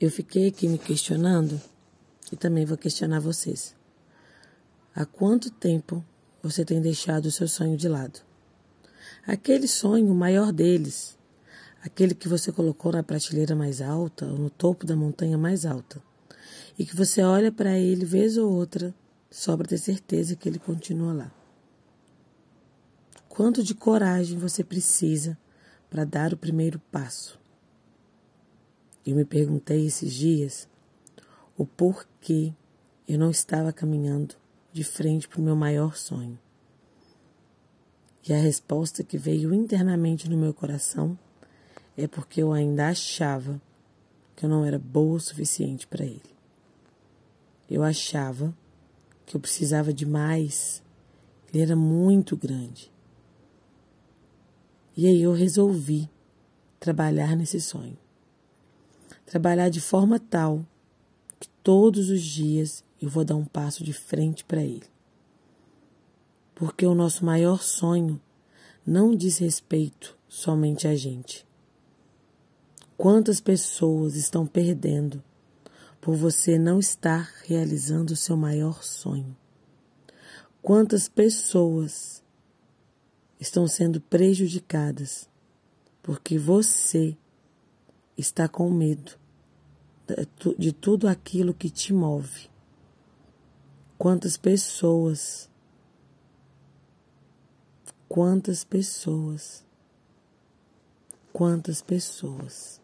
Eu fiquei aqui me questionando e também vou questionar vocês. Há quanto tempo você tem deixado o seu sonho de lado? Aquele sonho, maior deles, aquele que você colocou na prateleira mais alta ou no topo da montanha mais alta, e que você olha para ele vez ou outra só para ter certeza que ele continua lá. Quanto de coragem você precisa para dar o primeiro passo? Eu me perguntei esses dias o porquê eu não estava caminhando de frente para o meu maior sonho. E a resposta que veio internamente no meu coração é porque eu ainda achava que eu não era boa o suficiente para ele. Eu achava que eu precisava de mais, ele era muito grande. E aí eu resolvi trabalhar nesse sonho. Trabalhar de forma tal que todos os dias eu vou dar um passo de frente para ele. Porque o nosso maior sonho não diz respeito somente a gente. Quantas pessoas estão perdendo por você não estar realizando o seu maior sonho? Quantas pessoas estão sendo prejudicadas porque você está com medo de tudo aquilo que te move? Quantas pessoas, quantas pessoas, quantas pessoas